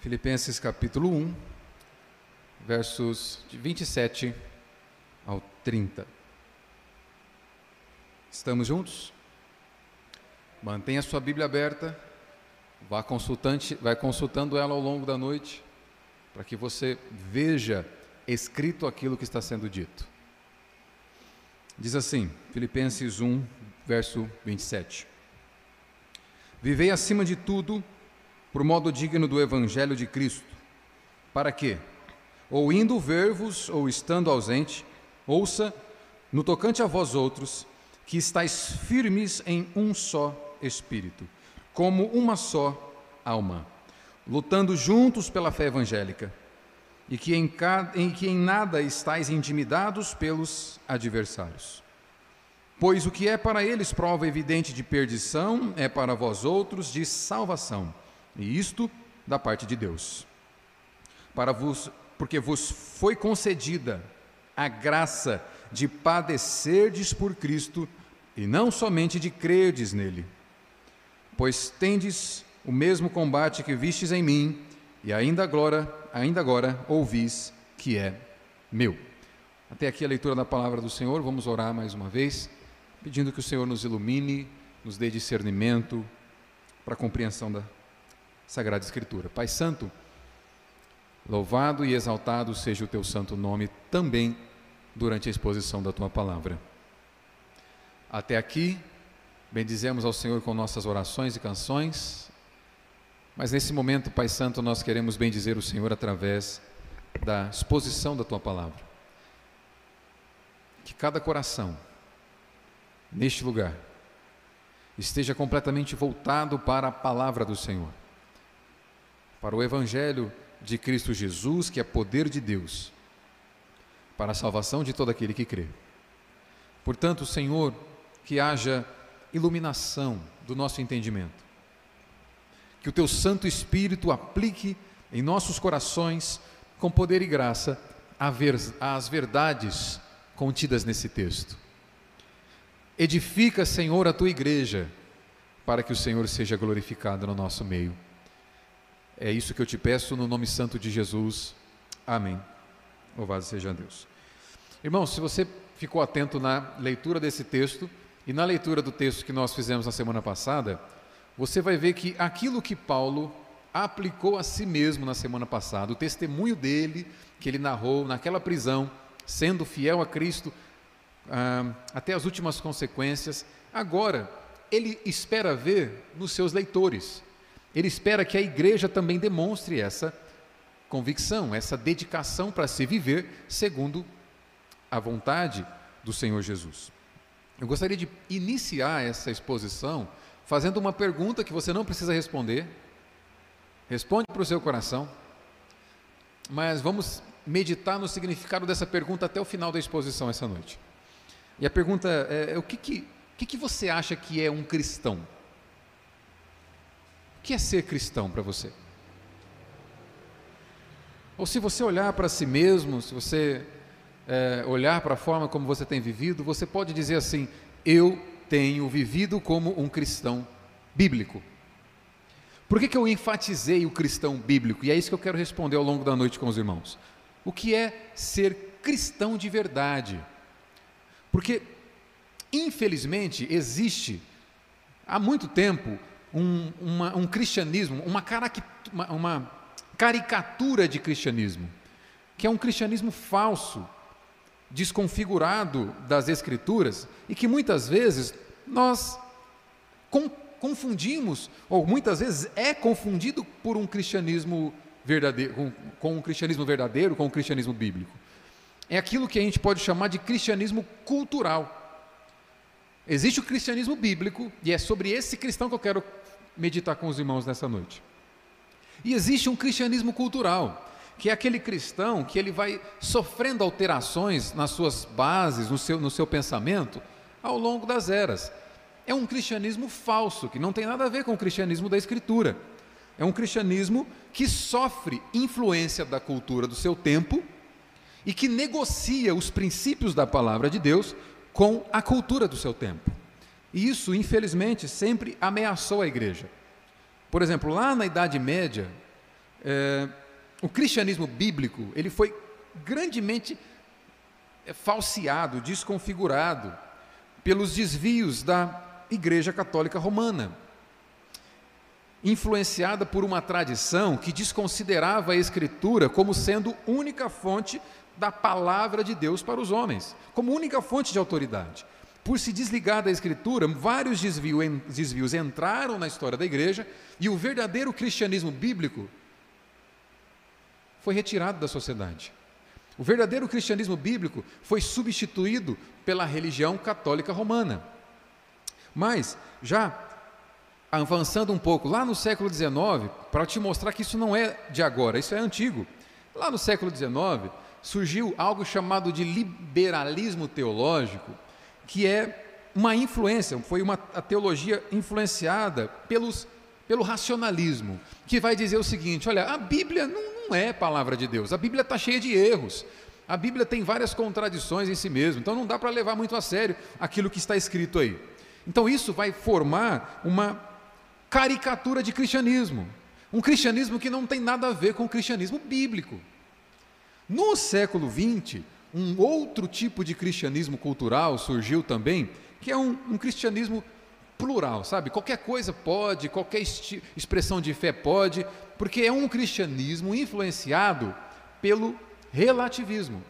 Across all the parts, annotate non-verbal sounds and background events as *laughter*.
Filipenses capítulo 1, versos de 27 ao 30. Estamos juntos? Mantenha sua Bíblia aberta, vá consultante, vai consultando ela ao longo da noite, para que você veja escrito aquilo que está sendo dito. Diz assim, Filipenses 1, verso 27. Vivei acima de tudo por modo digno do Evangelho de Cristo, para que, ou indo ver-vos, ou estando ausente, ouça, no tocante a vós outros, que estáis firmes em um só Espírito, como uma só alma, lutando juntos pela fé evangélica, e que em, em, que em nada estáis intimidados pelos adversários. Pois o que é para eles prova evidente de perdição, é para vós outros de salvação e isto da parte de Deus. Para vos, porque vos foi concedida a graça de padecerdes por Cristo e não somente de crerdes nele. Pois tendes o mesmo combate que vistes em mim e ainda agora, ainda agora ouvis que é meu. Até aqui a leitura da palavra do Senhor. Vamos orar mais uma vez, pedindo que o Senhor nos ilumine, nos dê discernimento para a compreensão da Sagrada Escritura. Pai Santo, louvado e exaltado seja o teu santo nome também durante a exposição da tua palavra. Até aqui, bendizemos ao Senhor com nossas orações e canções, mas nesse momento, Pai Santo, nós queremos bendizer o Senhor através da exposição da tua palavra. Que cada coração, neste lugar, esteja completamente voltado para a palavra do Senhor para o Evangelho de Cristo Jesus, que é poder de Deus, para a salvação de todo aquele que crê. Portanto, Senhor, que haja iluminação do nosso entendimento, que o Teu Santo Espírito aplique em nossos corações, com poder e graça, as verdades contidas nesse texto. Edifica, Senhor, a tua igreja, para que o Senhor seja glorificado no nosso meio. É isso que eu te peço no nome santo de Jesus. Amém. Louvado seja Deus. Irmão, se você ficou atento na leitura desse texto e na leitura do texto que nós fizemos na semana passada, você vai ver que aquilo que Paulo aplicou a si mesmo na semana passada, o testemunho dele que ele narrou naquela prisão, sendo fiel a Cristo ah, até as últimas consequências, agora ele espera ver nos seus leitores. Ele espera que a igreja também demonstre essa convicção, essa dedicação para se viver segundo a vontade do Senhor Jesus. Eu gostaria de iniciar essa exposição fazendo uma pergunta que você não precisa responder. Responde para o seu coração, mas vamos meditar no significado dessa pergunta até o final da exposição essa noite. E a pergunta é: o que, que, que, que você acha que é um cristão? O que é ser cristão para você? Ou se você olhar para si mesmo, se você é, olhar para a forma como você tem vivido, você pode dizer assim: Eu tenho vivido como um cristão bíblico. Por que, que eu enfatizei o cristão bíblico? E é isso que eu quero responder ao longo da noite com os irmãos. O que é ser cristão de verdade? Porque, infelizmente, existe há muito tempo um, uma, um cristianismo, uma, uma, uma caricatura de cristianismo, que é um cristianismo falso, desconfigurado das Escrituras e que muitas vezes nós confundimos, ou muitas vezes é confundido por um cristianismo verdadeiro, com, com um cristianismo verdadeiro, com um cristianismo bíblico. É aquilo que a gente pode chamar de cristianismo cultural. Existe o cristianismo bíblico, e é sobre esse cristão que eu quero meditar com os irmãos nessa noite. E existe um cristianismo cultural, que é aquele cristão que ele vai sofrendo alterações nas suas bases, no seu, no seu pensamento, ao longo das eras. É um cristianismo falso, que não tem nada a ver com o cristianismo da Escritura. É um cristianismo que sofre influência da cultura do seu tempo e que negocia os princípios da palavra de Deus com a cultura do seu tempo. E isso, infelizmente, sempre ameaçou a igreja. Por exemplo, lá na Idade Média, é, o cristianismo bíblico ele foi grandemente é, falseado, desconfigurado pelos desvios da Igreja Católica Romana, influenciada por uma tradição que desconsiderava a Escritura como sendo única fonte da palavra de Deus para os homens, como única fonte de autoridade. Por se desligar da Escritura, vários desvios entraram na história da igreja e o verdadeiro cristianismo bíblico foi retirado da sociedade. O verdadeiro cristianismo bíblico foi substituído pela religião católica romana. Mas, já avançando um pouco, lá no século XIX, para te mostrar que isso não é de agora, isso é antigo. Lá no século XIX, surgiu algo chamado de liberalismo teológico, que é uma influência, foi uma a teologia influenciada pelos, pelo racionalismo, que vai dizer o seguinte: olha, a Bíblia não, não é palavra de Deus, a Bíblia está cheia de erros, a Bíblia tem várias contradições em si mesmo, então não dá para levar muito a sério aquilo que está escrito aí. Então isso vai formar uma caricatura de cristianismo, um cristianismo que não tem nada a ver com o cristianismo bíblico. No século XX, um outro tipo de cristianismo cultural surgiu também, que é um, um cristianismo plural, sabe? Qualquer coisa pode, qualquer expressão de fé pode, porque é um cristianismo influenciado pelo relativismo.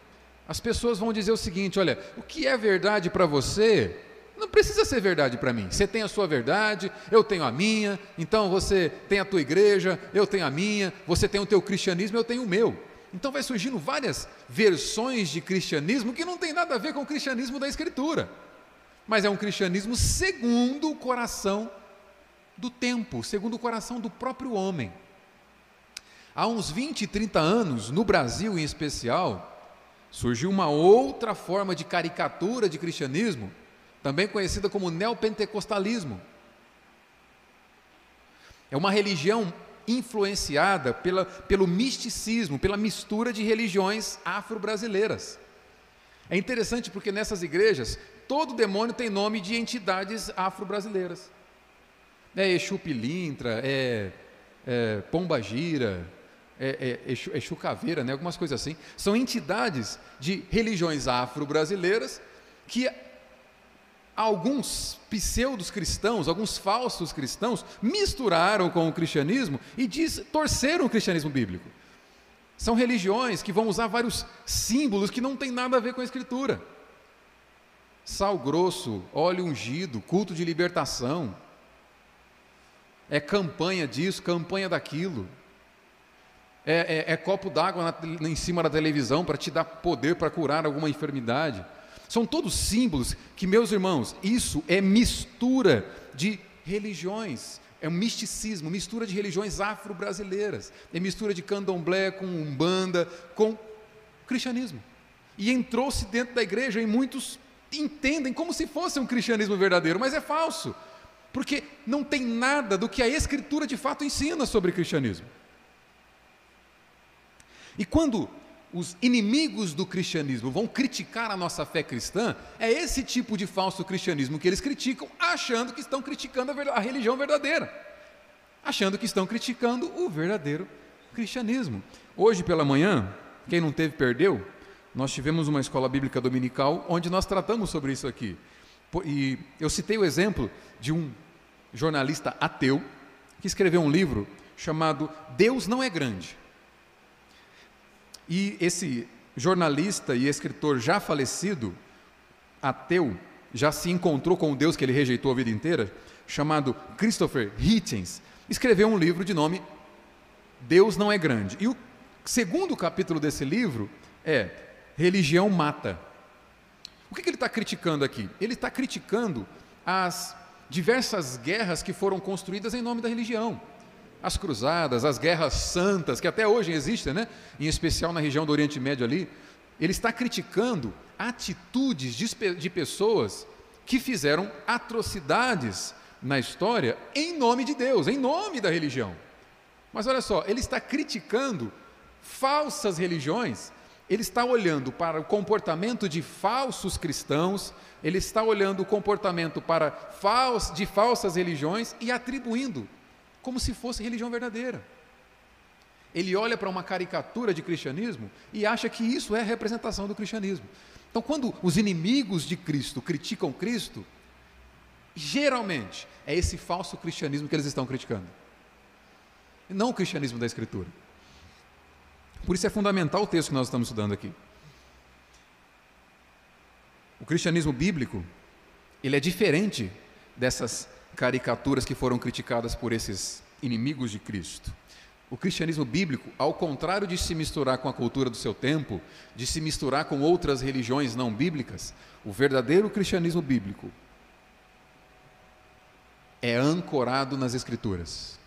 As pessoas vão dizer o seguinte: olha, o que é verdade para você não precisa ser verdade para mim. Você tem a sua verdade, eu tenho a minha, então você tem a tua igreja, eu tenho a minha, você tem o teu cristianismo, eu tenho o meu. Então vai surgindo várias versões de cristianismo que não tem nada a ver com o cristianismo da Escritura, mas é um cristianismo segundo o coração do tempo, segundo o coração do próprio homem. Há uns 20, 30 anos, no Brasil em especial, surgiu uma outra forma de caricatura de cristianismo, também conhecida como neopentecostalismo. É uma religião influenciada pela, pelo misticismo, pela mistura de religiões afro-brasileiras. É interessante porque nessas igrejas, todo demônio tem nome de entidades afro-brasileiras. É Exu Pilintra, é, é Pomba Gira, é, é Exu, Exu Caveira, né, algumas coisas assim. São entidades de religiões afro-brasileiras que alguns pseudos cristãos, alguns falsos cristãos, misturaram com o cristianismo e diz, torceram o cristianismo bíblico. São religiões que vão usar vários símbolos que não tem nada a ver com a Escritura. Sal grosso, óleo ungido, culto de libertação. É campanha disso, campanha daquilo. É, é, é copo d'água em cima da televisão para te dar poder para curar alguma enfermidade. São todos símbolos que, meus irmãos, isso é mistura de religiões, é um misticismo, mistura de religiões afro-brasileiras, é mistura de candomblé com umbanda, com cristianismo. E entrou-se dentro da igreja e muitos entendem como se fosse um cristianismo verdadeiro, mas é falso, porque não tem nada do que a Escritura de fato ensina sobre cristianismo. E quando os inimigos do cristianismo vão criticar a nossa fé cristã, é esse tipo de falso cristianismo que eles criticam, achando que estão criticando a, religião verdadeira, achando que estão criticando o verdadeiro cristianismo. Hoje pela manhã, quem não teve, perdeu, nós tivemos uma escola bíblica dominical onde nós tratamos sobre isso aqui. E eu citei o exemplo de um jornalista ateu que escreveu um livro chamado Deus Não é Grande. E esse jornalista e escritor já falecido, ateu, já se encontrou com o Deus que ele rejeitou a vida inteira, chamado Christopher Hitchens, escreveu um livro de nome Deus não é grande. E o segundo capítulo desse livro é Religião mata. O que, que ele está criticando aqui? Ele está criticando as diversas guerras que foram construídas em nome da religião as cruzadas, as guerras santas, que até hoje existem, né? em especial na região do Oriente Médio ali, ele está criticando atitudes de, de pessoas que fizeram atrocidades na história em nome de Deus, em nome da religião. Mas olha só, ele está criticando falsas religiões, ele está olhando para o comportamento de falsos cristãos, ele está olhando o comportamento para de falsas religiões e atribuindo como se fosse religião verdadeira. Ele olha para uma caricatura de cristianismo e acha que isso é a representação do cristianismo. Então, quando os inimigos de Cristo criticam Cristo, geralmente é esse falso cristianismo que eles estão criticando, e não o cristianismo da Escritura. Por isso é fundamental o texto que nós estamos estudando aqui. O cristianismo bíblico, ele é diferente dessas caricaturas que foram criticadas por esses inimigos de Cristo. O cristianismo bíblico, ao contrário de se misturar com a cultura do seu tempo, de se misturar com outras religiões não bíblicas, o verdadeiro cristianismo bíblico é ancorado nas Escrituras.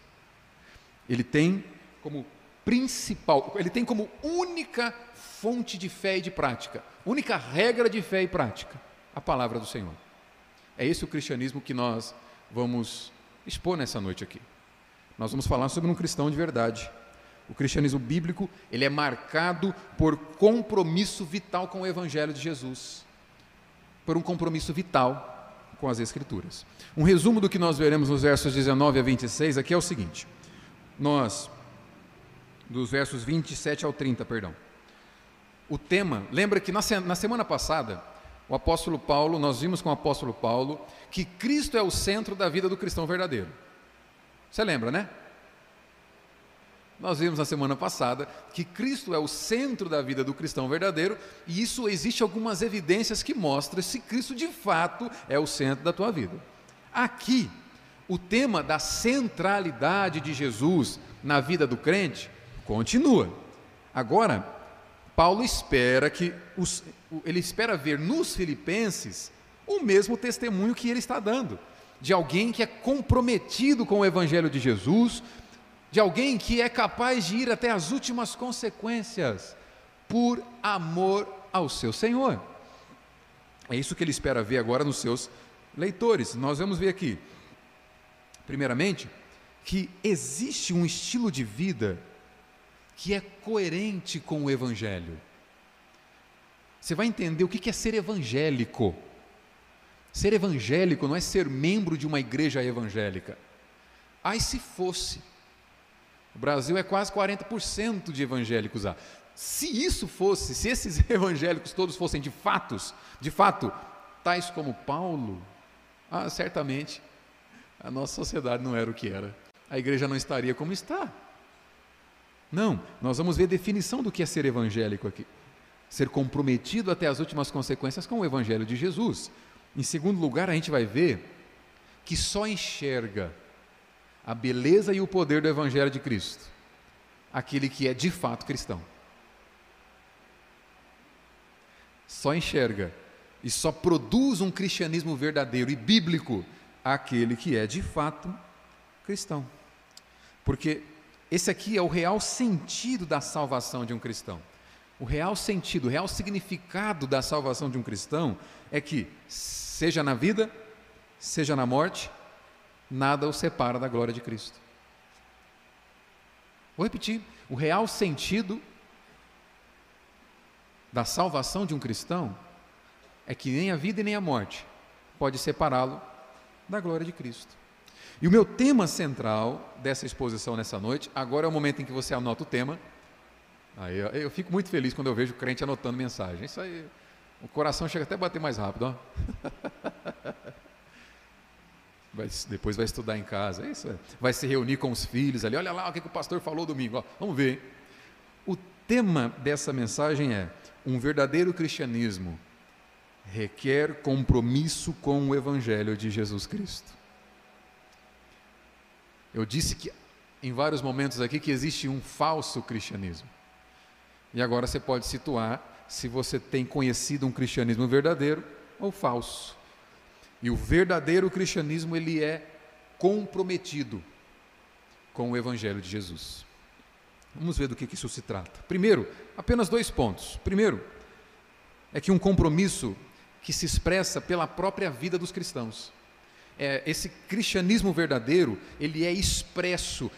Ele tem como principal, ele tem como única fonte de fé e de prática, única regra de fé e prática, a palavra do Senhor. É esse o cristianismo que nós vamos expor nessa noite aqui. Nós vamos falar sobre um cristão de verdade. O cristianismo bíblico, ele é marcado por compromisso vital com o evangelho de Jesus. Por um compromisso vital com as escrituras. Um resumo do que nós veremos nos versos 19 a 26 aqui é o seguinte: Nós dos versos 27 ao 30, perdão. O tema, lembra que na, na semana passada, o apóstolo Paulo, nós vimos com o apóstolo Paulo que Cristo é o centro da vida do cristão verdadeiro. Você lembra, né? Nós vimos na semana passada que Cristo é o centro da vida do cristão verdadeiro, e isso existe algumas evidências que mostram se Cristo de fato é o centro da tua vida. Aqui, o tema da centralidade de Jesus na vida do crente continua. Agora, Paulo espera que os, ele espera ver nos filipenses o mesmo testemunho que ele está dando, de alguém que é comprometido com o evangelho de Jesus, de alguém que é capaz de ir até as últimas consequências por amor ao seu Senhor. É isso que ele espera ver agora nos seus leitores. Nós vamos ver aqui, primeiramente, que existe um estilo de vida que é coerente com o Evangelho. Você vai entender o que é ser evangélico. Ser evangélico não é ser membro de uma igreja evangélica. Ai, se fosse. O Brasil é quase 40% de evangélicos lá. Se isso fosse, se esses *laughs* evangélicos todos fossem de fatos, de fato, tais como Paulo, ah, certamente a nossa sociedade não era o que era. A igreja não estaria como está. Não, nós vamos ver a definição do que é ser evangélico aqui. Ser comprometido até as últimas consequências com o evangelho de Jesus. Em segundo lugar, a gente vai ver que só enxerga a beleza e o poder do evangelho de Cristo aquele que é de fato cristão. Só enxerga e só produz um cristianismo verdadeiro e bíblico aquele que é de fato cristão. Porque esse aqui é o real sentido da salvação de um cristão. O real sentido, o real significado da salvação de um cristão é que, seja na vida, seja na morte, nada o separa da glória de Cristo. Vou repetir: o real sentido da salvação de um cristão é que nem a vida e nem a morte pode separá-lo da glória de Cristo. E o meu tema central dessa exposição nessa noite, agora é o momento em que você anota o tema. Aí eu, fico muito feliz quando eu vejo o crente anotando mensagem. Isso aí, o coração chega até a bater mais rápido. Ó. *laughs* Vai, depois vai estudar em casa, é isso é. vai se reunir com os filhos ali. Olha lá o que, que o pastor falou domingo. Ó. Vamos ver. O tema dessa mensagem é: um verdadeiro cristianismo requer compromisso com o Evangelho de Jesus Cristo. Eu disse que em vários momentos aqui que existe um falso cristianismo. E agora você pode situar se você tem conhecido um cristianismo verdadeiro ou falso. E o verdadeiro cristianismo ele é comprometido com o evangelho de Jesus. Vamos ver do que, que isso se trata. Primeiro, apenas dois pontos. Primeiro, é que um compromisso que se expressa pela própria vida dos cristãos é, esse cristianismo verdadeiro, ele é expresso.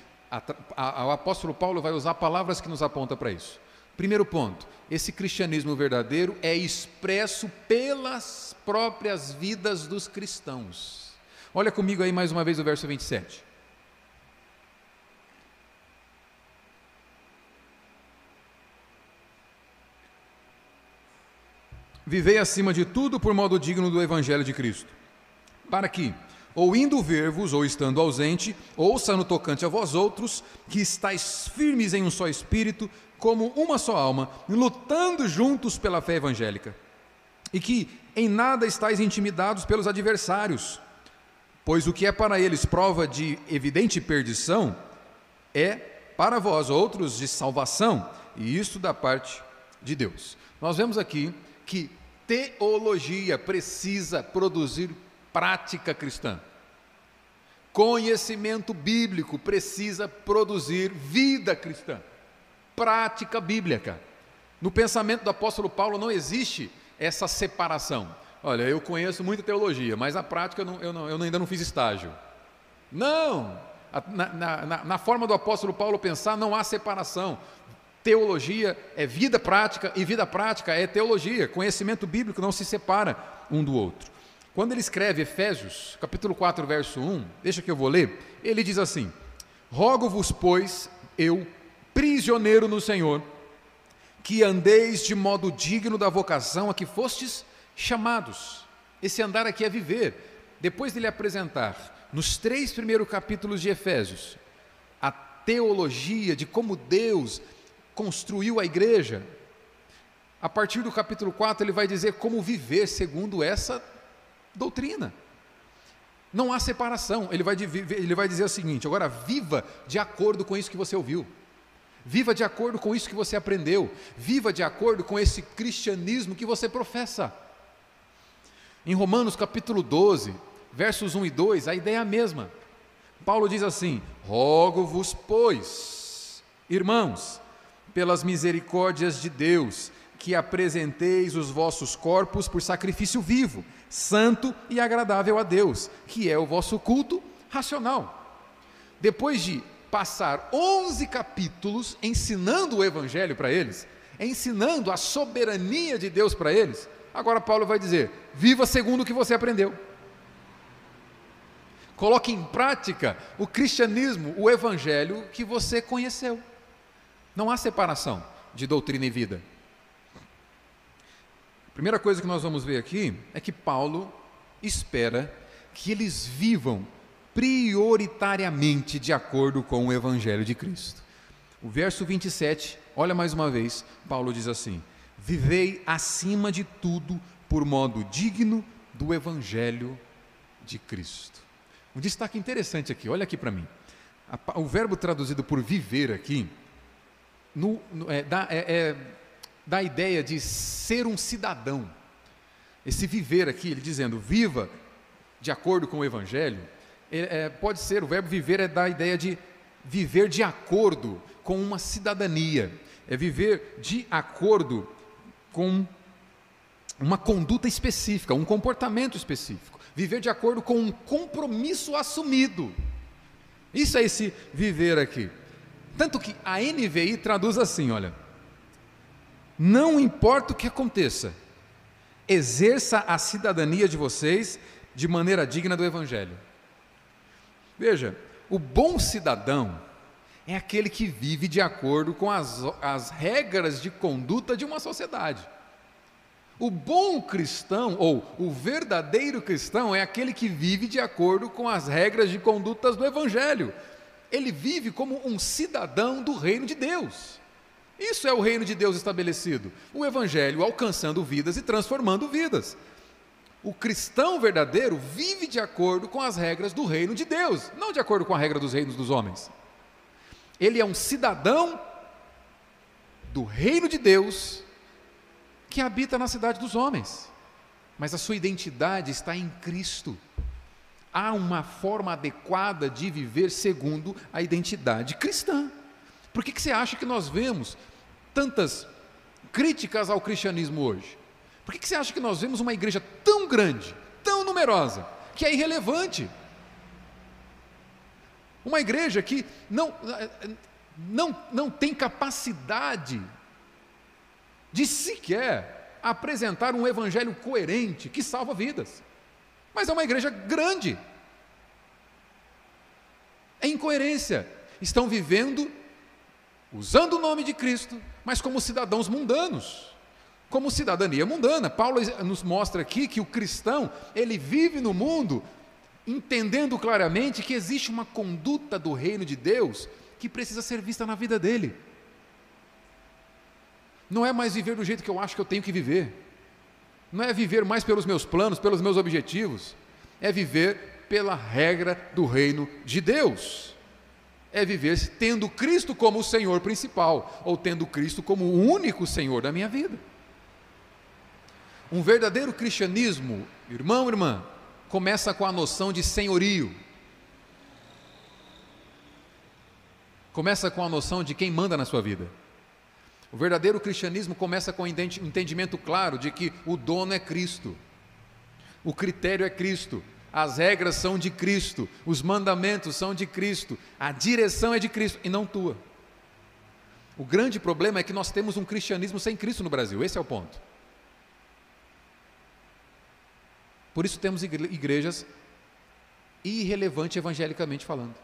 O apóstolo Paulo vai usar palavras que nos apontam para isso. Primeiro ponto, esse cristianismo verdadeiro é expresso pelas próprias vidas dos cristãos. Olha comigo aí mais uma vez o verso 27. Vivei acima de tudo por modo digno do evangelho de Cristo para que, ou indo ver-vos, ou estando ausente, ouça no tocante a vós outros, que estáis firmes em um só espírito, como uma só alma, lutando juntos pela fé evangélica, e que em nada estáis intimidados pelos adversários, pois o que é para eles prova de evidente perdição, é para vós outros de salvação, e isto da parte de Deus. Nós vemos aqui que teologia precisa produzir prática cristã. Conhecimento bíblico precisa produzir vida cristã, prática bíblica. No pensamento do apóstolo Paulo não existe essa separação. Olha, eu conheço muita teologia, mas a prática eu, não, eu, não, eu ainda não fiz estágio. Não! Na, na, na, forma do apóstolo Paulo pensar, não há separação. Teologia é vida prática e vida prática é teologia. Conhecimento bíblico não se separa um do outro. Quando ele escreve Efésios, capítulo 4, verso 1, deixa que eu vou ler, ele diz assim: Rogo-vos, pois, eu, prisioneiro no Senhor, que andeis de modo digno da vocação a que fostes chamados. Esse andar aqui é viver. Depois de lhe apresentar, nos três primeiros capítulos de Efésios, a teologia de como Deus construiu a igreja. A partir do capítulo 4, ele vai dizer como viver segundo essa doutrina. Não há separação. Ele vai, ele vai dizer o seguinte: agora, viva de acordo com isso que você ouviu. Viva de acordo com isso que você aprendeu. Viva de acordo com esse cristianismo que você professa. Em Romanos capítulo 12, versos 1 e 2, a ideia é a mesma. Paulo diz assim: Rogo-vos, pois, irmãos, pelas misericórdias de Deus, que apresenteis os vossos corpos por sacrifício vivo, santo e agradável a Deus, que é o vosso culto racional. Depois de passar 11 capítulos ensinando o evangelho para eles, ensinando a soberania de Deus para eles, agora Paulo vai dizer: viva segundo o que você aprendeu. Coloque em prática o cristianismo, o evangelho que você conheceu. Não há separação de doutrina e vida. Primeira coisa que nós vamos ver aqui é que Paulo espera que eles vivam prioritariamente de acordo com o Evangelho de Cristo. O verso 27, olha mais uma vez, Paulo diz assim: Vivei acima de tudo por modo digno do Evangelho de Cristo. Um destaque interessante aqui, olha aqui para mim. O verbo traduzido por viver aqui no, no, é, dá, é, é, dá a ideia de ser um cidadão. Esse viver aqui, ele dizendo, viva de acordo com o Evangelho, é, pode ser, o verbo viver é dar a ideia de viver de acordo com uma cidadania, é viver de acordo com uma conduta específica, um comportamento específico, viver de acordo com um compromisso assumido. Isso é esse viver aqui. Tanto que a NVI traduz assim: olha, não importa o que aconteça, exerça a cidadania de vocês de maneira digna do Evangelho. Veja, o bom cidadão é aquele que vive de acordo com as, as regras de conduta de uma sociedade. O bom cristão, ou o verdadeiro cristão, é aquele que vive de acordo com as regras de condutas do Evangelho ele vive como um cidadão do reino de Deus. Isso é o reino de Deus estabelecido. O Evangelho alcançando vidas e transformando vidas. O cristão verdadeiro vive de acordo com as regras do reino de Deus, não de acordo com a regra dos reinos dos homens. Ele é um cidadão do reino de Deus que habita na cidade dos homens, mas a sua identidade está em Cristo há uma forma adequada de viver segundo a identidade cristã. Por que, que você acha que nós vemos tantas críticas ao cristianismo hoje? Por que, que você acha que nós vemos uma igreja tão grande, tão numerosa, que é irrelevante? Uma igreja que não, não, não tem capacidade de sequer apresentar um evangelho coerente que salva vidas. Mas é uma igreja grande. É incoerência. Estão vivendo usando o nome de Cristo, mas como cidadãos mundanos, como cidadania mundana. Paulo nos mostra aqui que o cristão, ele vive no mundo entendendo claramente que existe uma conduta do reino de Deus que precisa ser vista na vida dele. Não é mais viver do jeito que eu acho que eu tenho que viver. Não é viver mais pelos meus planos, pelos meus objetivos. É viver pela regra do reino de Deus. É viver tendo Cristo como o Senhor principal, ou tendo Cristo como o único Senhor da minha vida. Um verdadeiro cristianismo, irmão, irmã, começa com a noção de senhorio. Começa com a noção de quem manda na sua vida. O verdadeiro cristianismo começa com o entendimento claro de que o dono é Cristo, o critério é Cristo, as regras são de Cristo, os mandamentos são de Cristo, a direção é de Cristo e não tua. O grande problema é que nós temos um cristianismo sem Cristo no Brasil, esse é o ponto. Por isso temos igrejas irrelevantes evangelicamente falando.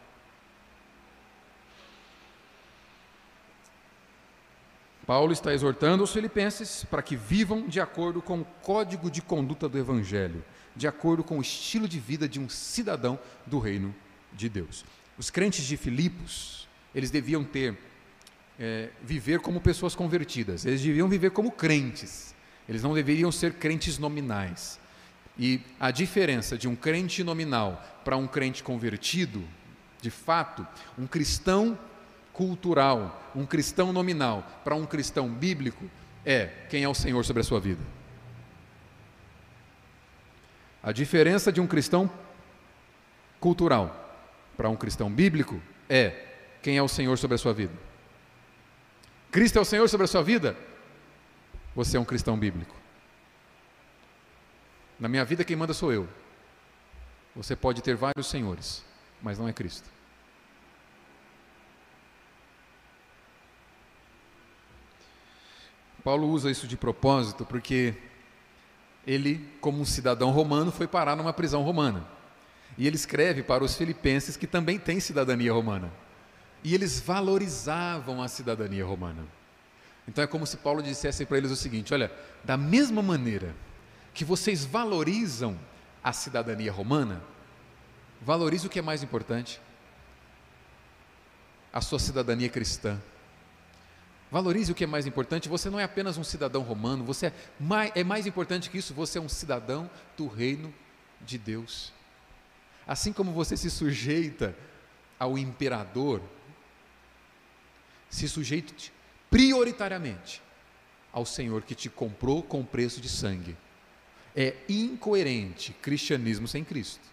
Paulo está exortando os filipenses para que vivam de acordo com o código de conduta do Evangelho, de acordo com o estilo de vida de um cidadão do reino de Deus. Os crentes de Filipos, eles deviam ter, é, viver como pessoas convertidas, eles deviam viver como crentes, eles não deveriam ser crentes nominais. E a diferença de um crente nominal para um crente convertido, de fato, um cristão cultural, um cristão nominal para um cristão bíblico, é quem é o Senhor sobre a sua vida. A diferença de um cristão cultural para um cristão bíblico é quem é o Senhor sobre a sua vida. Cristo é o Senhor sobre a sua vida? Você é um cristão bíblico. Na minha vida, quem manda sou eu. Você pode ter vários senhores, mas não é Cristo. Paulo usa isso de propósito porque ele, como um cidadão romano, foi parar numa prisão romana. E ele escreve para os filipenses que também têm cidadania romana. E eles valorizavam a cidadania romana. Então é como se Paulo dissesse para eles o seguinte: olha, da mesma maneira que vocês valorizam a cidadania romana, valorize o que é mais importante: a sua cidadania cristã. Valorize o que é mais importante. Você não é apenas um cidadão romano, você é mais, é mais importante que isso, você é um cidadão do reino de Deus. Assim como você se sujeita ao imperador, se sujeite prioritariamente ao Senhor que te comprou com preço de sangue. É incoerente cristianismo sem Cristo.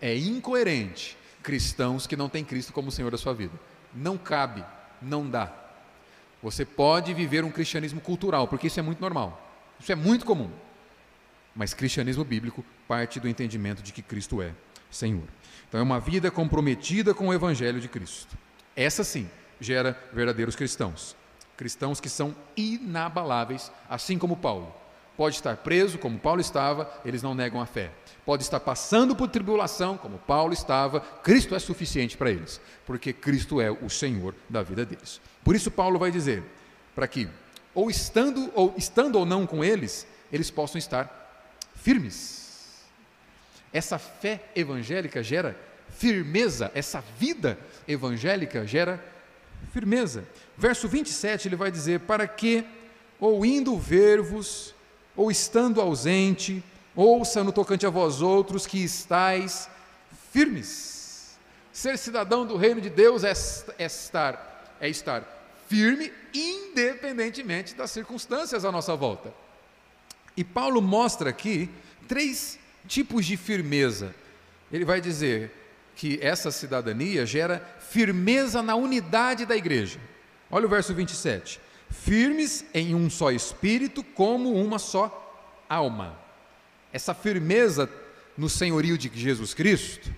É incoerente cristãos que não têm Cristo como Senhor da sua vida. Não cabe, não dá. Você pode viver um cristianismo cultural, porque isso é muito normal. Isso é muito comum. Mas cristianismo bíblico parte do entendimento de que Cristo é Senhor. Então é uma vida comprometida com o evangelho de Cristo. Essa sim gera verdadeiros cristãos. Cristãos que são inabaláveis, assim como Paulo Pode estar preso, como Paulo estava, eles não negam a fé. Pode estar passando por tribulação, como Paulo estava, Cristo é suficiente para eles, porque Cristo é o Senhor da vida deles. Por isso Paulo vai dizer para que ou estando ou estando ou não com eles, eles possam estar firmes. Essa fé evangélica gera firmeza, essa vida evangélica gera firmeza. Verso 27 ele vai dizer: Para que, ou indo ver-vos, ou estando ausente, ouça no tocante a vós outros que estáis firmes. Ser cidadão do reino de Deus é, é estar, é estar firme independentemente das circunstâncias à nossa volta. E Paulo mostra aqui três tipos de firmeza. Ele vai dizer que essa cidadania gera firmeza na unidade da igreja. Olha o verso 27 firmes em um só espírito, como uma só alma. Essa firmeza no senhorio de Jesus Cristo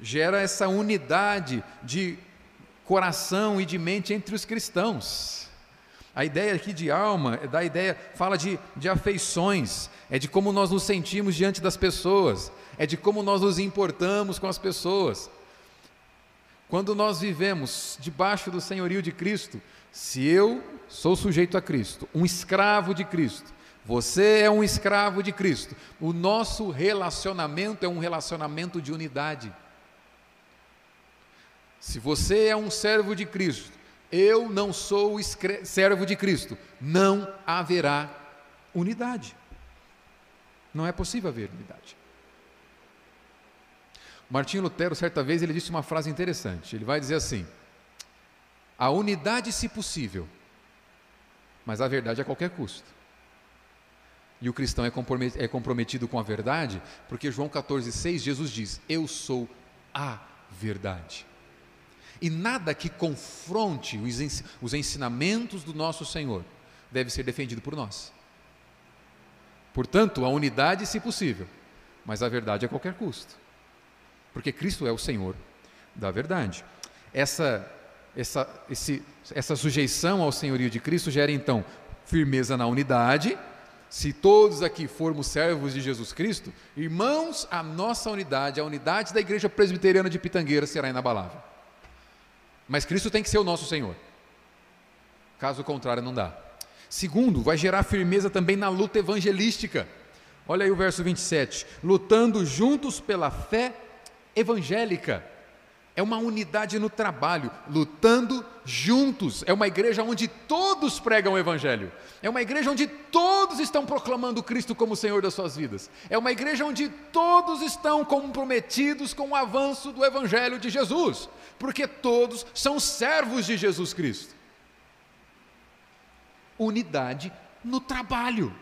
gera essa unidade de coração e de mente entre os cristãos. A ideia aqui de alma da ideia, fala de, de afeições, é de como nós nos sentimos diante das pessoas, é de como nós nos importamos com as pessoas. quando nós vivemos debaixo do senhorio de Cristo, se eu sou sujeito a Cristo, um escravo de Cristo, você é um escravo de Cristo, o nosso relacionamento é um relacionamento de unidade. Se você é um servo de Cristo, eu não sou servo de Cristo, não haverá unidade. Não é possível haver unidade. Martinho Lutero, certa vez, ele disse uma frase interessante. Ele vai dizer assim: a unidade, se possível, mas a verdade a qualquer custo. E o cristão é, é comprometido com a verdade, porque João 14,6 Jesus diz: Eu sou a verdade. E nada que confronte os ensinamentos do nosso Senhor deve ser defendido por nós. Portanto, a unidade, se possível, mas a verdade a qualquer custo. Porque Cristo é o Senhor da verdade. Essa, essa, esse, essa sujeição ao senhorio de Cristo gera então firmeza na unidade. Se todos aqui formos servos de Jesus Cristo, irmãos, a nossa unidade, a unidade da igreja presbiteriana de Pitangueira será inabalável. Mas Cristo tem que ser o nosso Senhor. Caso contrário, não dá. Segundo, vai gerar firmeza também na luta evangelística. Olha aí o verso 27. Lutando juntos pela fé evangélica. É uma unidade no trabalho, lutando juntos. É uma igreja onde todos pregam o Evangelho. É uma igreja onde todos estão proclamando Cristo como Senhor das suas vidas. É uma igreja onde todos estão comprometidos com o avanço do Evangelho de Jesus, porque todos são servos de Jesus Cristo. Unidade no trabalho,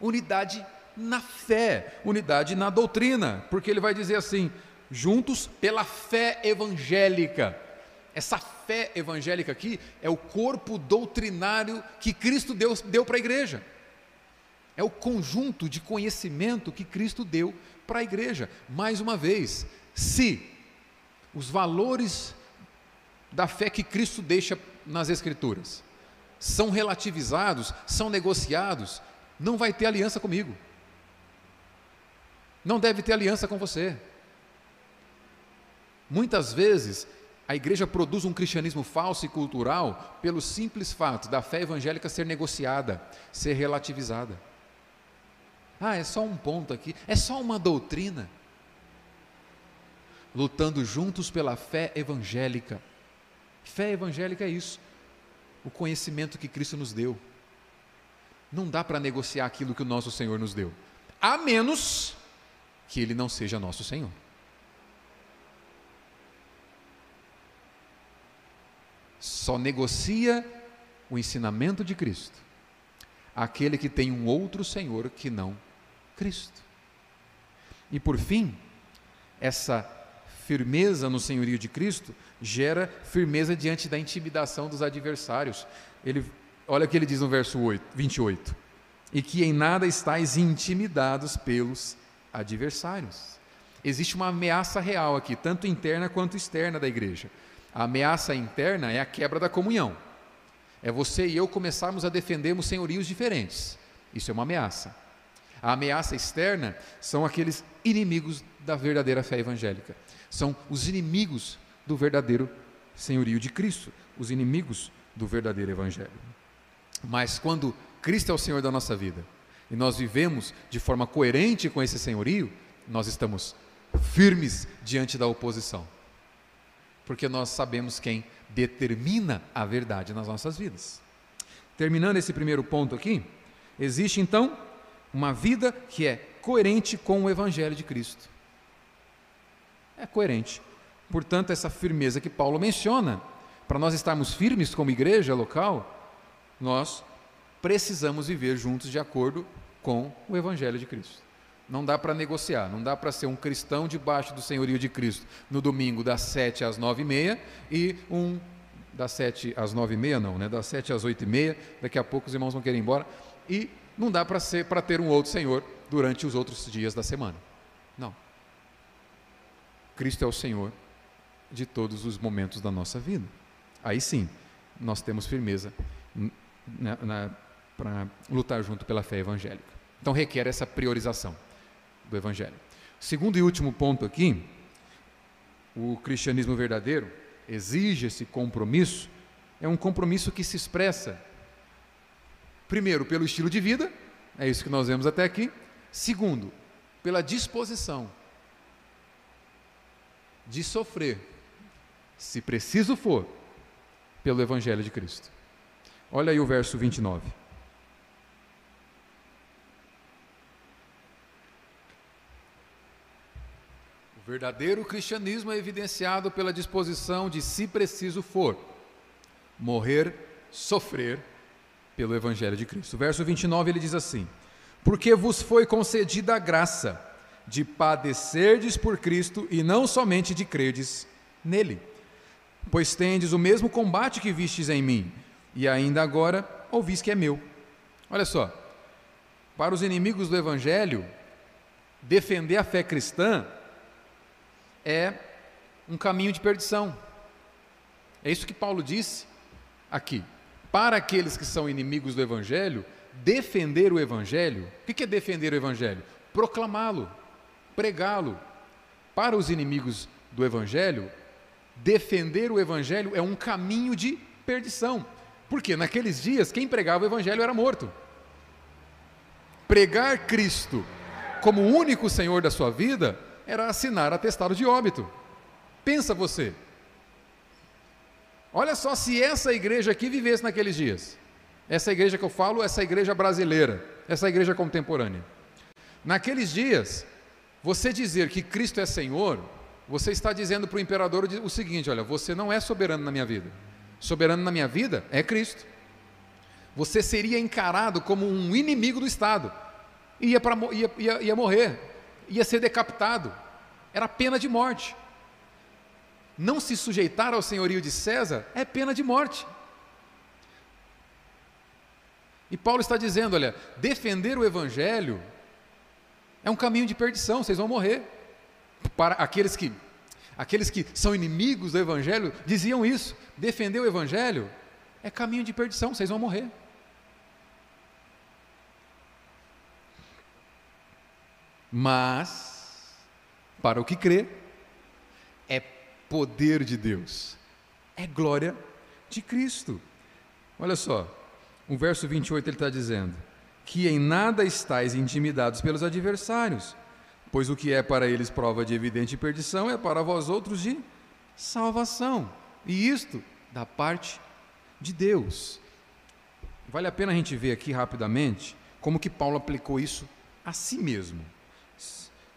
unidade na fé, unidade na doutrina, porque ele vai dizer assim: juntos pela fé evangélica. Essa fé evangélica aqui é o corpo doutrinário que Cristo deu, deu para a igreja. É o conjunto de conhecimento que Cristo deu para a igreja. Mais uma vez, se os valores da fé que Cristo deixa nas Escrituras são relativizados, são negociados, não vai ter aliança comigo não deve ter aliança com você. Muitas vezes, a igreja produz um cristianismo falso e cultural pelo simples fato da fé evangélica ser negociada, ser relativizada. Ah, é só um ponto aqui, é só uma doutrina. Lutando juntos pela fé evangélica. Fé evangélica é isso, o conhecimento que Cristo nos deu. Não dá para negociar aquilo que o nosso Senhor nos deu, a menos que ele não seja nosso Senhor. Só negocia o ensinamento de Cristo aquele que tem um outro Senhor que não Cristo. E por fim, essa firmeza no senhorio de Cristo gera firmeza diante da intimidação dos adversários. Ele, olha o que ele diz no verso 8, 28. E que em nada estáis intimidados pelos adversários. Existe uma ameaça real aqui, tanto interna quanto externa da igreja. A ameaça interna é a quebra da comunhão. É você e eu começarmos a defendermos senhorios diferentes. Isso é uma ameaça. A ameaça externa são aqueles inimigos da verdadeira fé evangélica. São os inimigos do verdadeiro senhorio de Cristo, os inimigos do verdadeiro evangelho. Mas quando Cristo é o Senhor da nossa vida, e nós vivemos de forma coerente com esse senhorio, nós estamos firmes diante da oposição. Porque nós sabemos quem determina a verdade nas nossas vidas. Terminando esse primeiro ponto aqui, existe então uma vida que é coerente com o Evangelho de Cristo. É coerente. Portanto, essa firmeza que Paulo menciona, para nós estarmos firmes como igreja local, nós precisamos viver juntos de acordo com o Evangelho de Cristo. Não dá para negociar, não dá para ser um cristão debaixo do senhorio de Cristo no domingo das sete às nove e meia e um das sete às nove e meia não, né? Das sete às oito e meia. Daqui a pouco os irmãos vão querer ir embora e não dá para ser para ter um outro Senhor durante os outros dias da semana. Não. Cristo é o Senhor de todos os momentos da nossa vida. Aí sim, nós temos firmeza para lutar junto pela fé evangélica. Então requer essa priorização do evangelho. Segundo e último ponto aqui o cristianismo verdadeiro exige esse compromisso, é um compromisso que se expressa, primeiro, pelo estilo de vida, é isso que nós vemos até aqui, segundo, pela disposição de sofrer, se preciso for, pelo Evangelho de Cristo. Olha aí o verso 29. Verdadeiro cristianismo é evidenciado pela disposição de, se preciso for, morrer, sofrer pelo Evangelho de Cristo. Verso 29 ele diz assim: Porque vos foi concedida a graça de padecerdes por Cristo e não somente de credes nele. Pois tendes o mesmo combate que vistes em mim, e ainda agora ouvis que é meu. Olha só, para os inimigos do Evangelho, defender a fé cristã é um caminho de perdição. É isso que Paulo disse aqui. Para aqueles que são inimigos do Evangelho, defender o Evangelho, o que é defender o Evangelho? Proclamá-lo, pregá-lo. Para os inimigos do Evangelho, defender o Evangelho é um caminho de perdição. Porque naqueles dias, quem pregava o Evangelho era morto. Pregar Cristo como o único Senhor da sua vida era assinar atestado de óbito. Pensa você. Olha só se essa igreja aqui vivesse naqueles dias. Essa igreja que eu falo, essa igreja brasileira, essa igreja contemporânea. Naqueles dias, você dizer que Cristo é Senhor, você está dizendo para o imperador o seguinte: olha, você não é soberano na minha vida. Soberano na minha vida é Cristo. Você seria encarado como um inimigo do Estado. Ia, pra, ia, ia, ia morrer ia ser decapitado, era pena de morte. Não se sujeitar ao senhorio de César é pena de morte. E Paulo está dizendo: olha, defender o evangelho é um caminho de perdição, vocês vão morrer. Para aqueles que aqueles que são inimigos do evangelho diziam isso: defender o evangelho é caminho de perdição, vocês vão morrer. Mas, para o que crê, é poder de Deus, é glória de Cristo. Olha só, o verso 28 ele está dizendo: que em nada estáis intimidados pelos adversários, pois o que é para eles prova de evidente perdição é para vós outros de salvação, e isto da parte de Deus. Vale a pena a gente ver aqui rapidamente como que Paulo aplicou isso a si mesmo.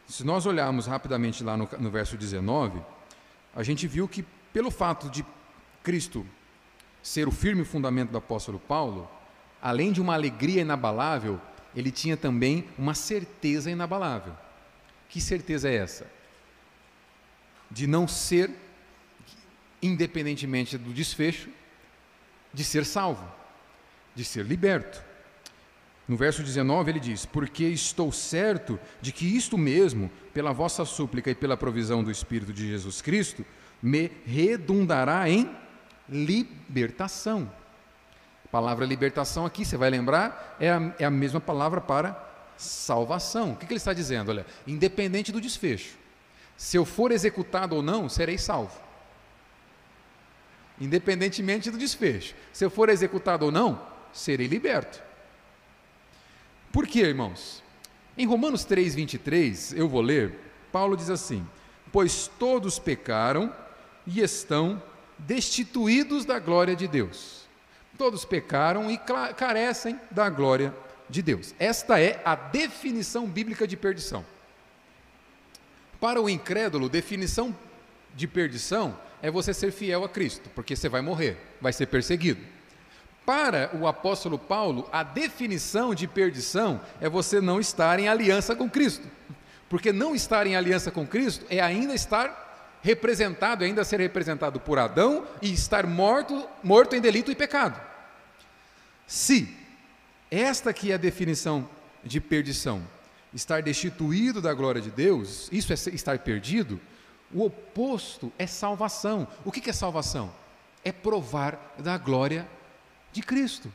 Se nós olharmos rapidamente lá no, no verso 19, a gente viu que, pelo fato de Cristo ser o firme fundamento do apóstolo Paulo, além de uma alegria inabalável, ele tinha também uma certeza inabalável. Que certeza é essa? De não ser, independentemente do desfecho, de ser salvo, de ser liberto. No verso 19 ele diz: Porque estou certo de que isto mesmo, pela vossa súplica e pela provisão do Espírito de Jesus Cristo, me redundará em libertação. A palavra libertação aqui, você vai lembrar, é a, é a mesma palavra para salvação. O que, que ele está dizendo? Olha, independente do desfecho, se eu for executado ou não, serei salvo. Independentemente do desfecho, se eu for executado ou não, serei liberto. Por quê, irmãos? Em Romanos 3, 23, eu vou ler, Paulo diz assim: Pois todos pecaram e estão destituídos da glória de Deus. Todos pecaram e carecem da glória de Deus. Esta é a definição bíblica de perdição. Para o incrédulo, definição de perdição é você ser fiel a Cristo, porque você vai morrer, vai ser perseguido. Para o apóstolo Paulo, a definição de perdição é você não estar em aliança com Cristo. Porque não estar em aliança com Cristo é ainda estar representado, ainda ser representado por Adão e estar morto, morto em delito e pecado. Se esta que é a definição de perdição, estar destituído da glória de Deus, isso é estar perdido, o oposto é salvação. O que é salvação? É provar da glória de Cristo.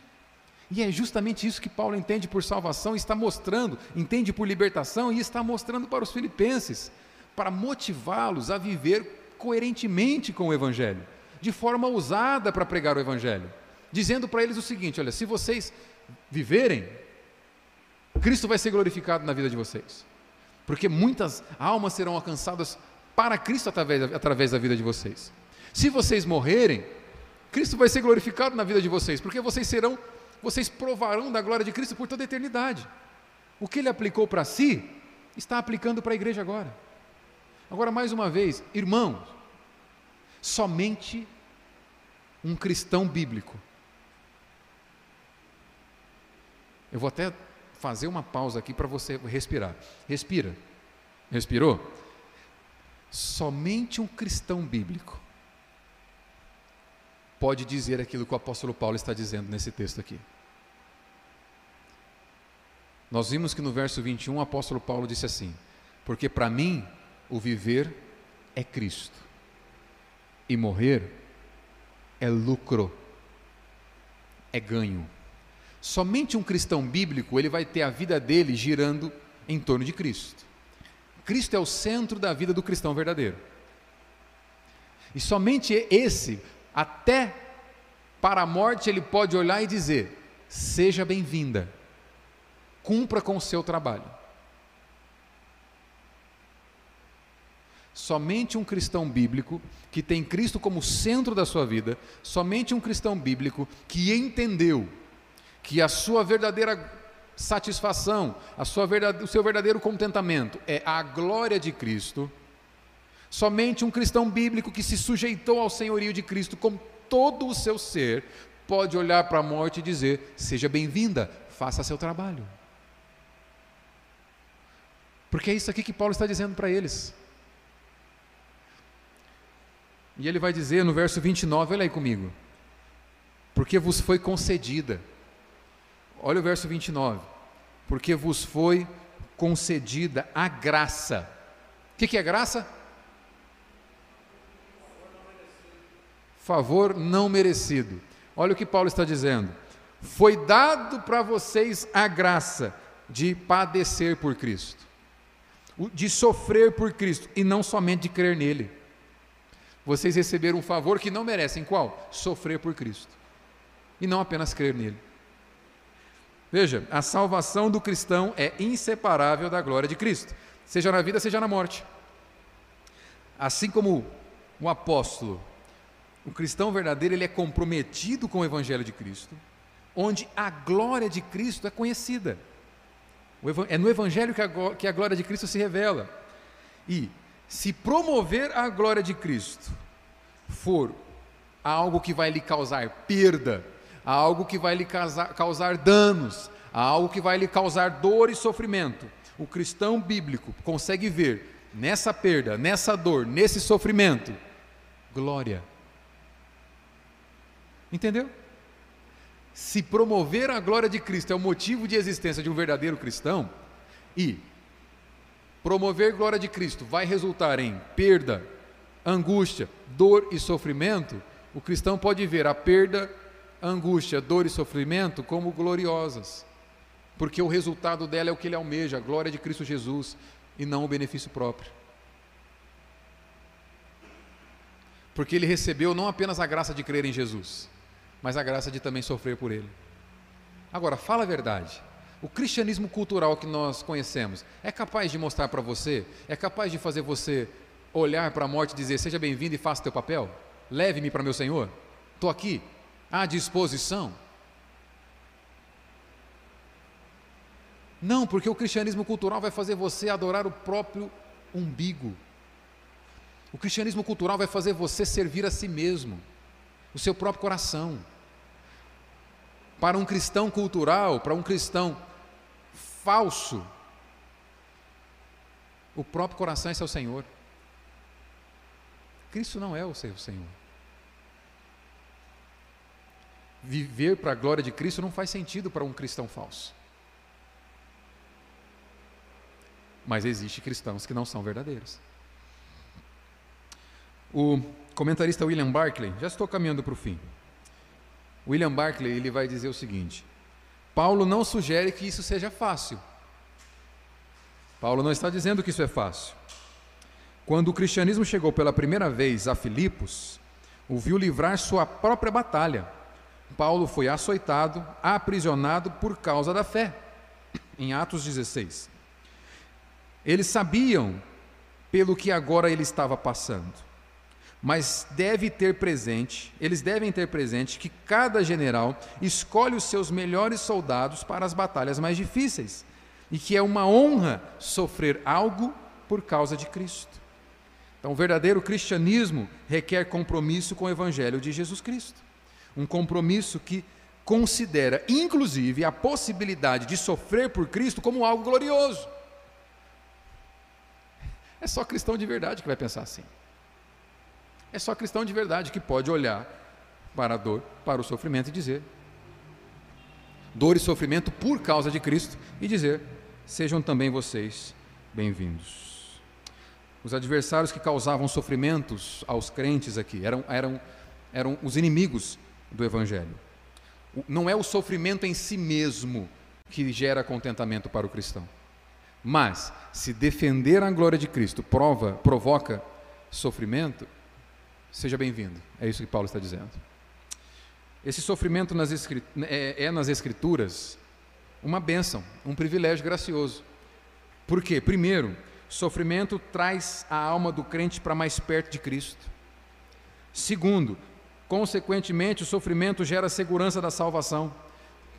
E é justamente isso que Paulo entende por salvação, está mostrando, entende por libertação e está mostrando para os filipenses, para motivá-los a viver coerentemente com o Evangelho, de forma ousada para pregar o Evangelho, dizendo para eles o seguinte: olha, se vocês viverem, Cristo vai ser glorificado na vida de vocês, porque muitas almas serão alcançadas para Cristo através, através da vida de vocês. Se vocês morrerem, Cristo vai ser glorificado na vida de vocês, porque vocês serão, vocês provarão da glória de Cristo por toda a eternidade. O que ele aplicou para si, está aplicando para a igreja agora. Agora, mais uma vez, irmãos, somente um cristão bíblico. Eu vou até fazer uma pausa aqui para você respirar. Respira. Respirou? Somente um cristão bíblico pode dizer aquilo que o apóstolo Paulo está dizendo nesse texto aqui. Nós vimos que no verso 21 o apóstolo Paulo disse assim: Porque para mim o viver é Cristo, e morrer é lucro, é ganho. Somente um cristão bíblico ele vai ter a vida dele girando em torno de Cristo. Cristo é o centro da vida do cristão verdadeiro. E somente esse até para a morte ele pode olhar e dizer: seja bem-vinda, cumpra com o seu trabalho. Somente um cristão bíblico que tem Cristo como centro da sua vida, somente um cristão bíblico que entendeu que a sua verdadeira satisfação, a sua verdade, o seu verdadeiro contentamento é a glória de Cristo Somente um cristão bíblico que se sujeitou ao senhorio de Cristo com todo o seu ser pode olhar para a morte e dizer: Seja bem-vinda, faça seu trabalho. Porque é isso aqui que Paulo está dizendo para eles. E ele vai dizer no verso 29, olha aí comigo. Porque vos foi concedida. Olha o verso 29. Porque vos foi concedida a graça. O que, que é graça? Favor não merecido. Olha o que Paulo está dizendo. Foi dado para vocês a graça de padecer por Cristo, de sofrer por Cristo e não somente de crer nele. Vocês receberam um favor que não merecem, qual? Sofrer por Cristo e não apenas crer nele. Veja, a salvação do cristão é inseparável da glória de Cristo, seja na vida, seja na morte. Assim como o apóstolo o cristão verdadeiro ele é comprometido com o Evangelho de Cristo, onde a glória de Cristo é conhecida. É no Evangelho que a glória de Cristo se revela. E se promover a glória de Cristo for algo que vai lhe causar perda, algo que vai lhe causar, danos, algo que vai lhe causar dor e sofrimento, o cristão bíblico consegue ver nessa perda, nessa dor, nesse sofrimento, glória Entendeu? Se promover a glória de Cristo é o motivo de existência de um verdadeiro cristão, e promover glória de Cristo vai resultar em perda, angústia, dor e sofrimento, o cristão pode ver a perda, angústia, dor e sofrimento como gloriosas, porque o resultado dela é o que ele almeja, a glória de Cristo Jesus, e não o benefício próprio. Porque ele recebeu não apenas a graça de crer em Jesus, mas a graça de também sofrer por ele. Agora, fala a verdade. O cristianismo cultural que nós conhecemos é capaz de mostrar para você, é capaz de fazer você olhar para a morte e dizer: Seja bem-vindo e faça teu papel? Leve-me para meu Senhor? Estou aqui, à disposição. Não, porque o cristianismo cultural vai fazer você adorar o próprio umbigo. O cristianismo cultural vai fazer você servir a si mesmo, o seu próprio coração. Para um cristão cultural, para um cristão falso, o próprio coração é seu Senhor. Cristo não é o seu Senhor. Viver para a glória de Cristo não faz sentido para um cristão falso. Mas existem cristãos que não são verdadeiros. O comentarista William Barclay, já estou caminhando para o fim. William Barclay ele vai dizer o seguinte: Paulo não sugere que isso seja fácil. Paulo não está dizendo que isso é fácil. Quando o cristianismo chegou pela primeira vez a Filipos, o viu livrar sua própria batalha. Paulo foi açoitado, aprisionado por causa da fé, em Atos 16. Eles sabiam pelo que agora ele estava passando, mas deve ter presente, eles devem ter presente que cada general escolhe os seus melhores soldados para as batalhas mais difíceis, e que é uma honra sofrer algo por causa de Cristo. Então, o verdadeiro cristianismo requer compromisso com o Evangelho de Jesus Cristo. Um compromisso que considera, inclusive, a possibilidade de sofrer por Cristo como algo glorioso. É só cristão de verdade que vai pensar assim. É só cristão de verdade que pode olhar para a dor, para o sofrimento e dizer: dor e sofrimento por causa de Cristo, e dizer: sejam também vocês bem-vindos. Os adversários que causavam sofrimentos aos crentes aqui eram, eram, eram os inimigos do Evangelho. Não é o sofrimento em si mesmo que gera contentamento para o cristão. Mas, se defender a glória de Cristo prova, provoca sofrimento, seja bem-vindo. É isso que Paulo está dizendo. Esse sofrimento nas é, é nas Escrituras uma bênção, um privilégio gracioso. Por quê? Primeiro, Sofrimento traz a alma do crente para mais perto de Cristo. Segundo, consequentemente, o sofrimento gera segurança da salvação,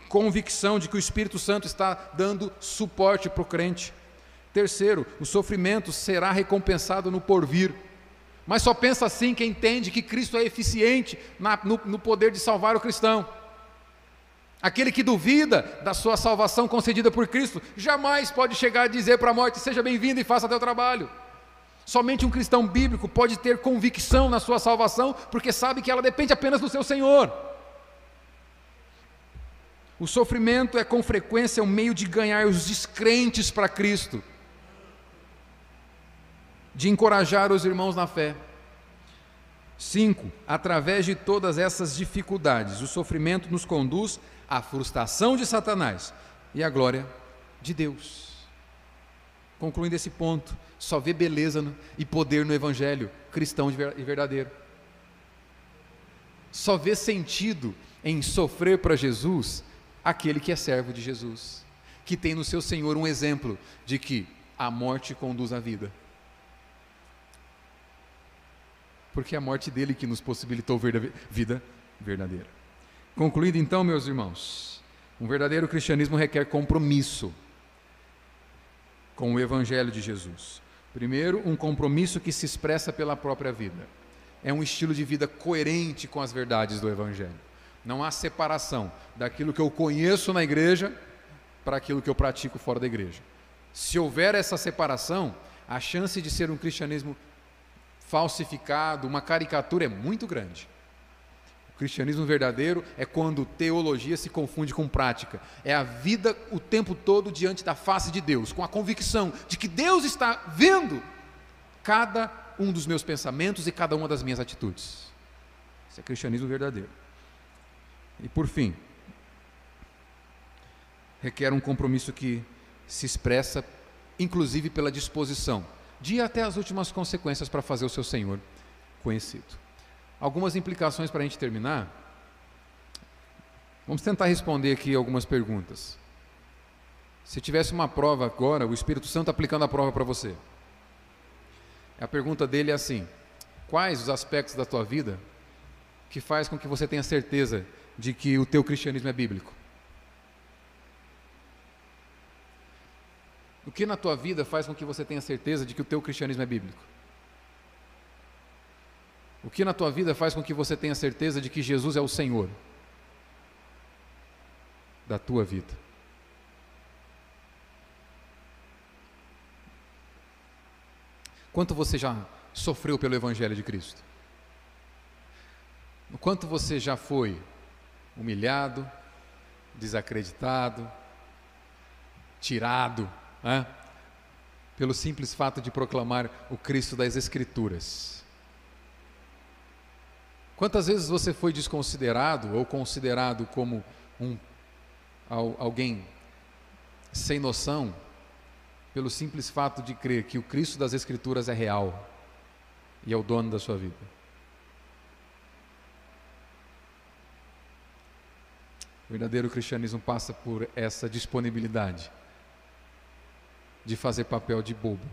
convicção de que o Espírito Santo está dando suporte para o crente. Terceiro, o sofrimento será recompensado no porvir. Mas só pensa assim quem entende que Cristo é eficiente na, no, no poder de salvar o cristão. Aquele que duvida da sua salvação concedida por Cristo, jamais pode chegar a dizer para a morte: seja bem-vindo e faça teu trabalho. Somente um cristão bíblico pode ter convicção na sua salvação, porque sabe que ela depende apenas do seu Senhor. O sofrimento é com frequência um meio de ganhar os descrentes para Cristo, de encorajar os irmãos na fé. Cinco, através de todas essas dificuldades, o sofrimento nos conduz a frustração de Satanás e a glória de Deus. Concluindo esse ponto, só vê beleza e poder no Evangelho cristão e verdadeiro. Só vê sentido em sofrer para Jesus aquele que é servo de Jesus, que tem no seu Senhor um exemplo de que a morte conduz à vida. Porque é a morte dele que nos possibilitou vida verdadeira. Concluindo então, meus irmãos, um verdadeiro cristianismo requer compromisso com o Evangelho de Jesus. Primeiro, um compromisso que se expressa pela própria vida. É um estilo de vida coerente com as verdades do Evangelho. Não há separação daquilo que eu conheço na igreja para aquilo que eu pratico fora da igreja. Se houver essa separação, a chance de ser um cristianismo falsificado, uma caricatura é muito grande. O cristianismo verdadeiro é quando teologia se confunde com prática. É a vida o tempo todo diante da face de Deus, com a convicção de que Deus está vendo cada um dos meus pensamentos e cada uma das minhas atitudes. Isso é cristianismo verdadeiro. E por fim, requer um compromisso que se expressa, inclusive pela disposição de ir até as últimas consequências para fazer o seu Senhor conhecido algumas implicações para a gente terminar. Vamos tentar responder aqui algumas perguntas. Se tivesse uma prova agora, o Espírito Santo aplicando a prova para você. A pergunta dele é assim: quais os aspectos da tua vida que faz com que você tenha certeza de que o teu cristianismo é bíblico? O que na tua vida faz com que você tenha certeza de que o teu cristianismo é bíblico? O que na tua vida faz com que você tenha certeza de que Jesus é o Senhor da tua vida? Quanto você já sofreu pelo Evangelho de Cristo? O quanto você já foi humilhado, desacreditado, tirado, pelo simples fato de proclamar o Cristo das Escrituras? Quantas vezes você foi desconsiderado ou considerado como um alguém sem noção pelo simples fato de crer que o Cristo das Escrituras é real? e é o dono da sua vida. O verdadeiro cristianismo passa por essa disponibilidade de fazer papel de bobo.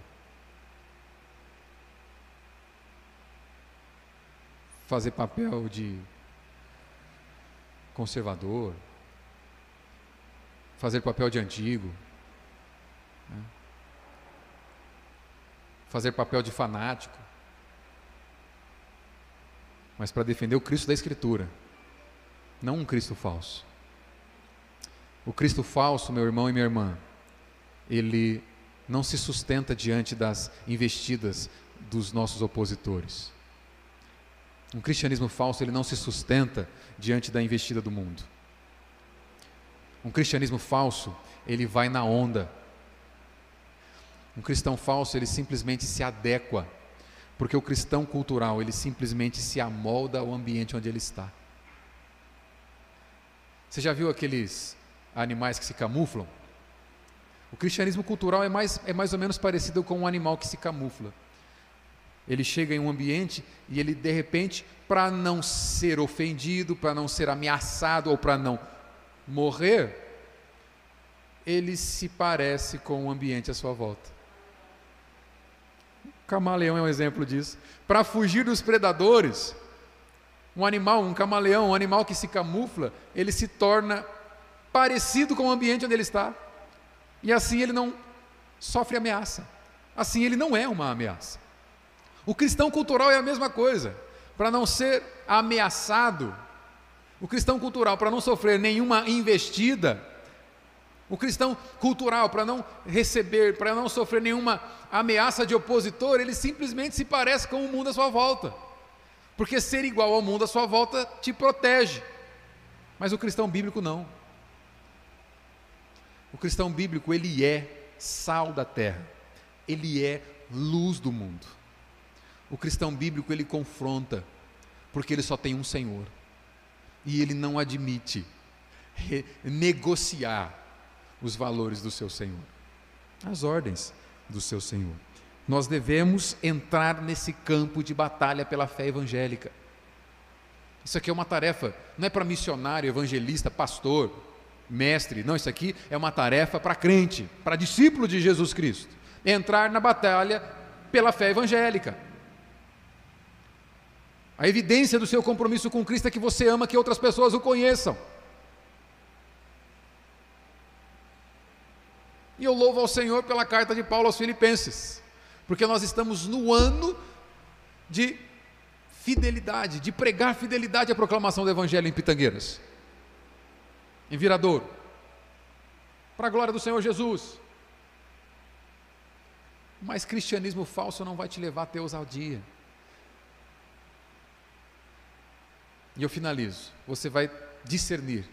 Fazer papel de conservador, fazer papel de antigo, né? fazer papel de fanático, mas para defender o Cristo da Escritura, não um Cristo falso. O Cristo falso, meu irmão e minha irmã, ele não se sustenta diante das investidas dos nossos opositores. Um cristianismo falso, ele não se sustenta diante da investida do mundo. Um cristianismo falso, ele vai na onda. Um cristão falso, ele simplesmente se adequa, porque o cristão cultural, ele simplesmente se amolda ao ambiente onde ele está. Você já viu aqueles animais que se camuflam. O cristianismo cultural é mais, é mais ou menos parecido com um animal que se camufla. Ele chega em um ambiente e ele, de repente, para não ser ofendido, para não ser ameaçado ou para não morrer, ele se parece com o ambiente à sua volta. O camaleão é um exemplo disso. Para fugir dos predadores, um animal, um camaleão, um animal que se camufla, ele se torna parecido com o ambiente onde ele está. E assim ele não sofre ameaça. Assim ele não é uma ameaça. O cristão cultural é a mesma coisa. Para não ser ameaçado, o cristão cultural, para não sofrer nenhuma investida, o cristão cultural, para não receber, para não sofrer nenhuma ameaça de opositor, ele simplesmente se parece com o mundo à sua volta. Porque ser igual ao mundo à sua volta te protege. Mas o cristão bíblico não. O cristão bíblico, ele é sal da terra. Ele é luz do mundo. O cristão bíblico, ele confronta, porque ele só tem um Senhor. E ele não admite negociar os valores do seu Senhor, as ordens do seu Senhor. Nós devemos entrar nesse campo de batalha pela fé evangélica. Isso aqui é uma tarefa, não é para missionário, evangelista, pastor, mestre. Não, isso aqui é uma tarefa para crente, para discípulo de Jesus Cristo. Entrar na batalha pela fé evangélica. A evidência do seu compromisso com Cristo é que você ama que outras pessoas o conheçam. E eu louvo ao Senhor pela carta de Paulo aos Filipenses, porque nós estamos no ano de fidelidade, de pregar fidelidade à proclamação do Evangelho em Pitangueiras em Viradouro, para a glória do Senhor Jesus. Mas cristianismo falso não vai te levar a ter ousadia. E eu finalizo. Você vai discernir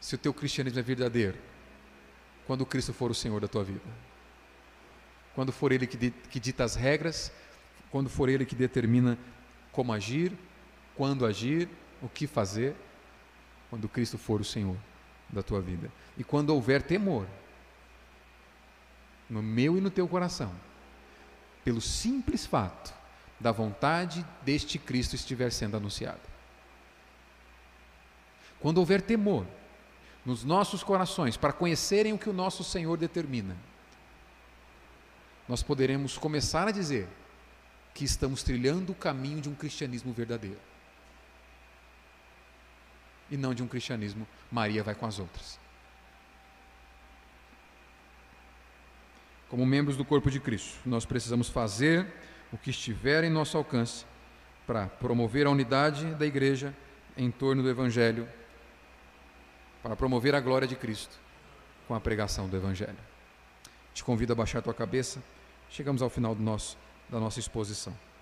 se o teu cristianismo é verdadeiro quando Cristo for o Senhor da tua vida. Quando for Ele que dita as regras, quando for Ele que determina como agir, quando agir, o que fazer, quando Cristo for o Senhor da tua vida. E quando houver temor, no meu e no teu coração, pelo simples fato da vontade deste Cristo estiver sendo anunciada. Quando houver temor nos nossos corações para conhecerem o que o nosso Senhor determina, nós poderemos começar a dizer que estamos trilhando o caminho de um cristianismo verdadeiro e não de um cristianismo Maria vai com as outras. Como membros do corpo de Cristo, nós precisamos fazer o que estiver em nosso alcance para promover a unidade da igreja em torno do Evangelho, para promover a glória de Cristo com a pregação do Evangelho. Te convido a baixar tua cabeça. Chegamos ao final nosso, da nossa exposição.